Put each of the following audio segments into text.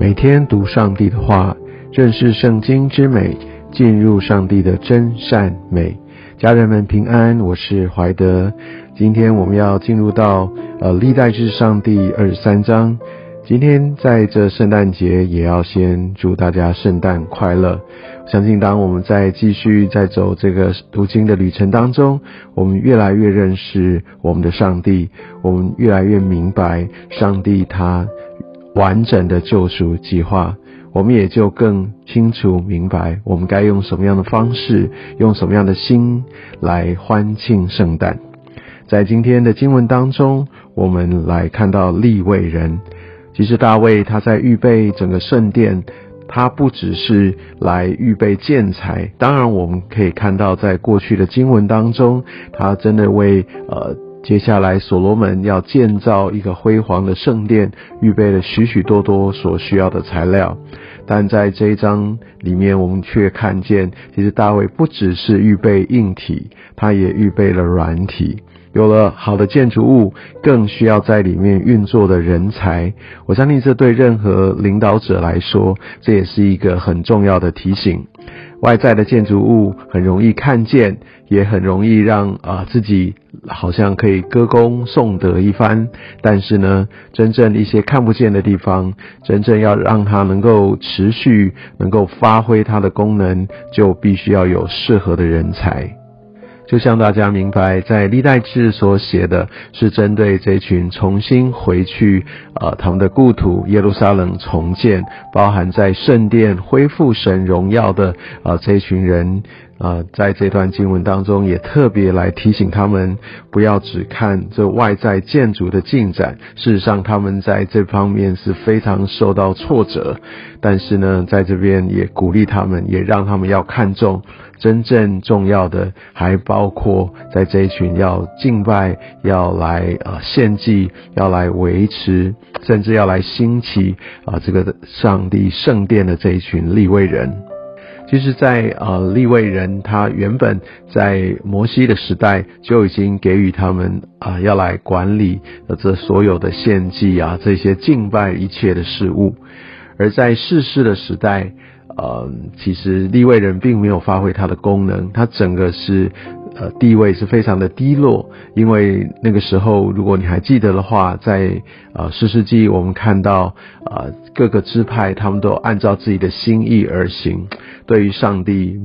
每天读上帝的话，认识圣经之美，进入上帝的真善美。家人们平安，我是怀德。今天我们要进入到呃历代志上第二十三章。今天在这圣诞节，也要先祝大家圣诞快乐。相信当我们在继续在走这个读经的旅程当中，我们越来越认识我们的上帝，我们越来越明白上帝他。完整的救赎计划，我们也就更清楚明白，我们该用什么样的方式，用什么样的心来欢庆圣诞。在今天的经文当中，我们来看到立位人。其实大卫他在预备整个圣殿，他不只是来预备建材，当然我们可以看到，在过去的经文当中，他真的为呃。接下来，所罗门要建造一个辉煌的圣殿，预备了许许多多所需要的材料。但在这一章里面，我们却看见，其实大卫不只是预备硬体，他也预备了软体。有了好的建筑物，更需要在里面运作的人才。我相信这对任何领导者来说，这也是一个很重要的提醒。外在的建筑物很容易看见，也很容易让啊自己好像可以歌功颂德一番。但是呢，真正一些看不见的地方，真正要让它能够持续能够发挥它的功能，就必须要有适合的人才。就像大家明白，在历代志所写的是针对这群重新回去，啊，他们的故土耶路撒冷重建，包含在圣殿恢复神荣耀的，啊，这群人，呃，在这段经文当中也特别来提醒他们，不要只看这外在建筑的进展，事实上他们在这方面是非常受到挫折，但是呢，在这边也鼓励他们，也让他们要看重。真正重要的还包括在这一群要敬拜、要来呃献祭、要来维持，甚至要来兴起啊这个上帝圣殿的这一群立位人。其实，在呃立位人，他原本在摩西的时代就已经给予他们啊要来管理这所有的献祭啊这些敬拜一切的事物，而在世世的时代。呃，其实立位人并没有发挥他的功能，他整个是呃地位是非常的低落，因为那个时候如果你还记得的话，在呃十世纪我们看到啊各个支派他们都按照自己的心意而行，对于上帝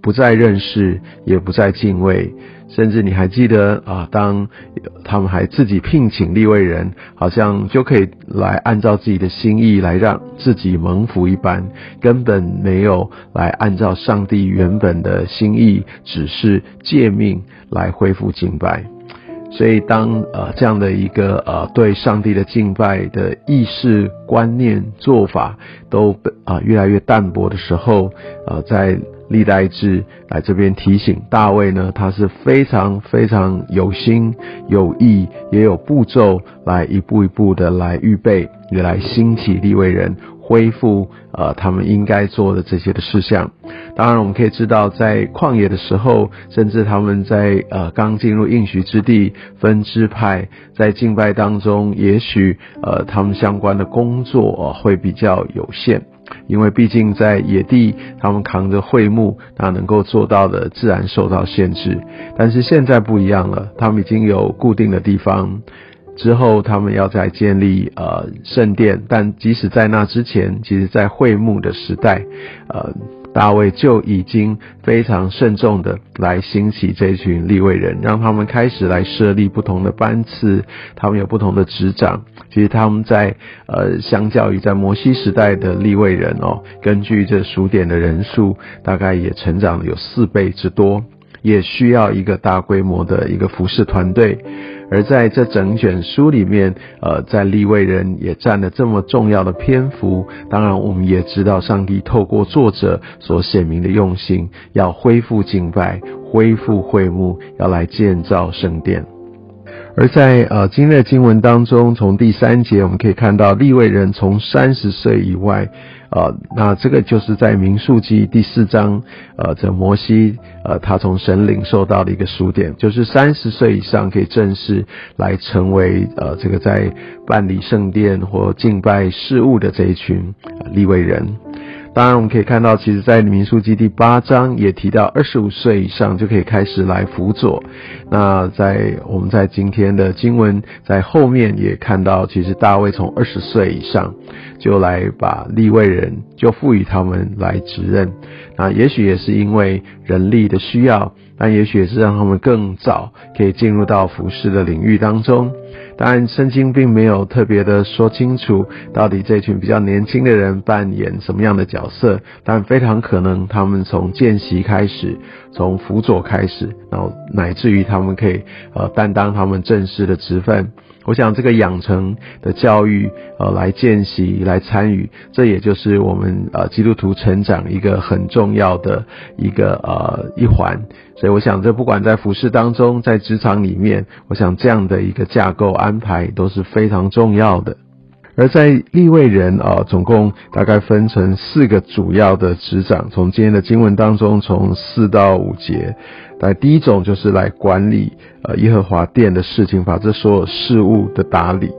不再认识，也不再敬畏。甚至你还记得啊？当他们还自己聘请立位人，好像就可以来按照自己的心意来让自己蒙福一般，根本没有来按照上帝原本的心意，只是借命来恢复敬拜。所以当呃这样的一个呃对上帝的敬拜的意识观念做法都啊越来越淡薄的时候，呃在。历代志来这边提醒大卫呢，他是非常非常有心有意，也有步骤来一步一步的来预备，也来兴起立位人，恢复呃他们应该做的这些的事项。当然，我们可以知道，在旷野的时候，甚至他们在呃刚进入应许之地分支派，在敬拜当中，也许呃他们相关的工作会比较有限。因为毕竟在野地，他们扛着会幕，那能够做到的自然受到限制。但是现在不一样了，他们已经有固定的地方，之后他们要再建立呃圣殿。但即使在那之前，其实在会幕的时代，呃。大卫就已经非常慎重的来兴起这群立位人，让他们开始来设立不同的班次，他们有不同的执掌。其实他们在呃，相较于在摩西时代的立位人哦，根据这数点的人数，大概也成长了有四倍之多，也需要一个大规模的一个服饰团队。而在这整卷书里面，呃，在立位人也占了这么重要的篇幅。当然，我们也知道上帝透过作者所显明的用心，要恢复敬拜，恢复会幕，要来建造圣殿。而在呃今日的经文当中，从第三节我们可以看到立位人从三十岁以外，呃，那这个就是在民数记第四章，呃，这摩西呃他从神领受到的一个书点，就是三十岁以上可以正式来成为呃这个在办理圣殿或敬拜事务的这一群立位人。当然，我们可以看到，其实，在民数记第八章也提到，二十五岁以上就可以开始来辅佐。那在我们在今天的经文在后面也看到，其实大卫从二十岁以上就来把立位人就赋予他们来指认。那也许也是因为人力的需要，但也许是让他们更早可以进入到服饰的领域当中。当然，圣经并没有特别的说清楚到底这群比较年轻的人扮演什么样的角色，但非常可能他们从见习开始，从辅佐开始，然后乃至于他们可以呃担当他们正式的职分。我想这个养成的教育，呃，来见习、来参与，这也就是我们呃基督徒成长一个很重要的一个呃一环。所以我想，这不管在服饰当中，在职场里面，我想这样的一个架构安排都是非常重要的。而在立位人啊，总共大概分成四个主要的职掌。从今天的经文当中，从四到五节，那第一种就是来管理呃耶和华殿的事情，把这所有事务的打理。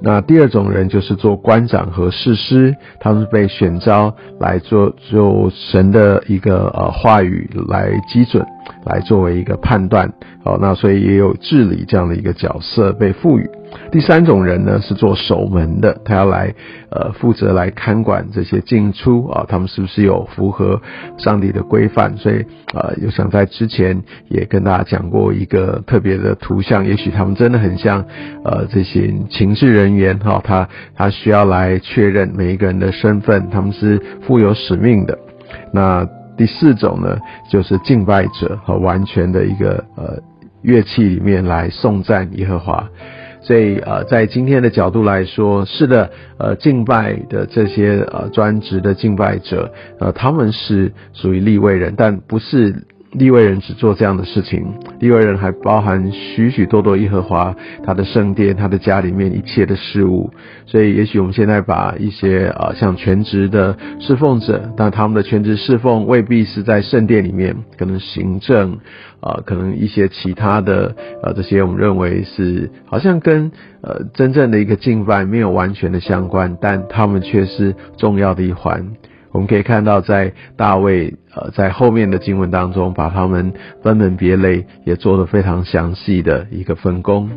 那第二种人就是做官长和士师，他们是被选召来做就神的一个呃话语来基准，来作为一个判断。好，那所以也有治理这样的一个角色被赋予。第三种人呢是做守门的，他要来呃负责来看管这些进出啊，他们是不是有符合上帝的规范？所以啊，有想在之前也跟大家讲过一个特别的图像，也许他们真的很像呃这些情事人员哈，他他需要来确认每一个人的身份，他们是负有使命的。那第四种呢，就是敬拜者和完全的一个呃乐器里面来颂赞耶和华。所以呃，在今天的角度来说，是的，呃，敬拜的这些呃专职的敬拜者，呃，他们是属于立位人，但不是。立位人只做这样的事情，立位人还包含许许多多耶和华他的圣殿、他的家里面一切的事物。所以，也许我们现在把一些啊，像全职的侍奉者，但他们的全职侍奉未必是在圣殿里面，可能行政啊，可能一些其他的呃，这些我们认为是好像跟呃真正的一个敬拜没有完全的相关，但他们却是重要的一环。我们可以看到，在大卫呃在后面的经文当中，把他们分门别类，也做得非常详细的一个分工。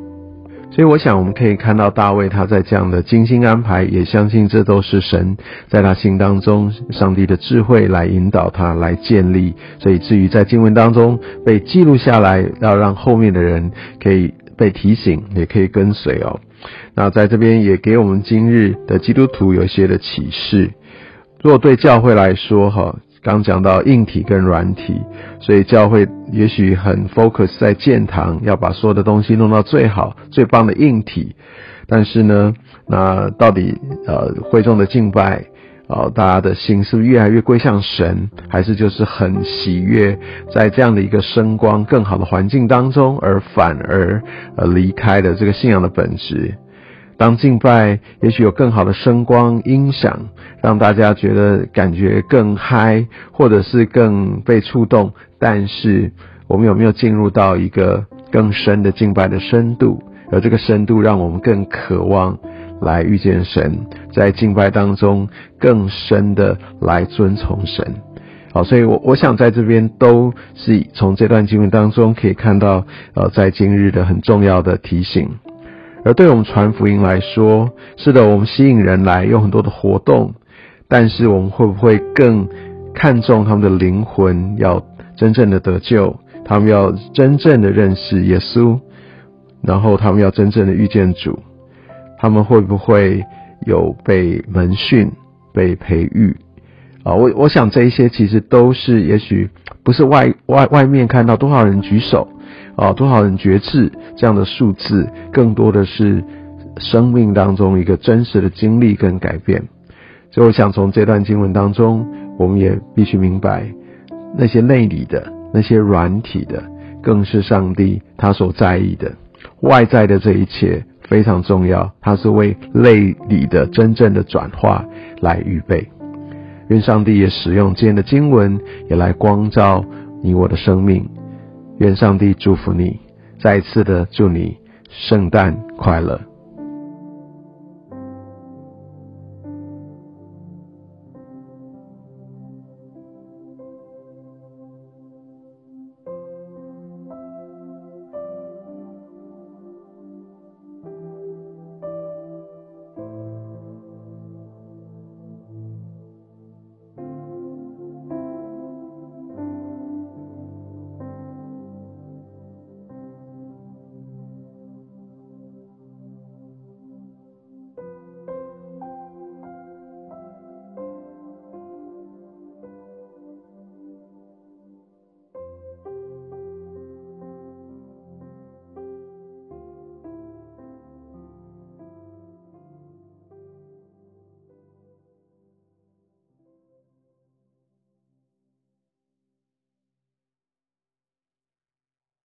所以，我想我们可以看到大卫他在这样的精心安排，也相信这都是神在他心当中，上帝的智慧来引导他来建立。所以，至于在经文当中被记录下来，要让后面的人可以被提醒，也可以跟随哦。那在这边也给我们今日的基督徒有一些的启示。如果对教会来说，哈，刚讲到硬体跟软体，所以教会也许很 focus 在建堂，要把所有的东西弄到最好、最棒的硬体。但是呢，那到底呃会众的敬拜，啊，大家的心是不是越来越归向神，还是就是很喜悦在这样的一个声光更好的环境当中，而反而呃离开了这个信仰的本质？当敬拜，也许有更好的声光音响，让大家觉得感觉更嗨，或者是更被触动。但是，我们有没有进入到一个更深的敬拜的深度？而这个深度，让我们更渴望来遇见神，在敬拜当中更深的来遵从神。好，所以，我我想在这边都是从这段经文当中可以看到，呃，在今日的很重要的提醒。而对我们传福音来说，是的，我们吸引人来，有很多的活动，但是我们会不会更看重他们的灵魂要真正的得救，他们要真正的认识耶稣，然后他们要真正的遇见主，他们会不会有被门训、被培育？啊，我我想这一些其实都是，也许不是外外外面看到多少人举手。啊，多少人觉知这样的数字，更多的是生命当中一个真实的经历跟改变。所以，我想从这段经文当中，我们也必须明白，那些内里的、那些软体的，更是上帝他所在意的。外在的这一切非常重要，它是为内里的真正的转化来预备。愿上帝也使用今天的经文，也来光照你我的生命。愿上帝祝福你再一次的祝你圣诞快乐。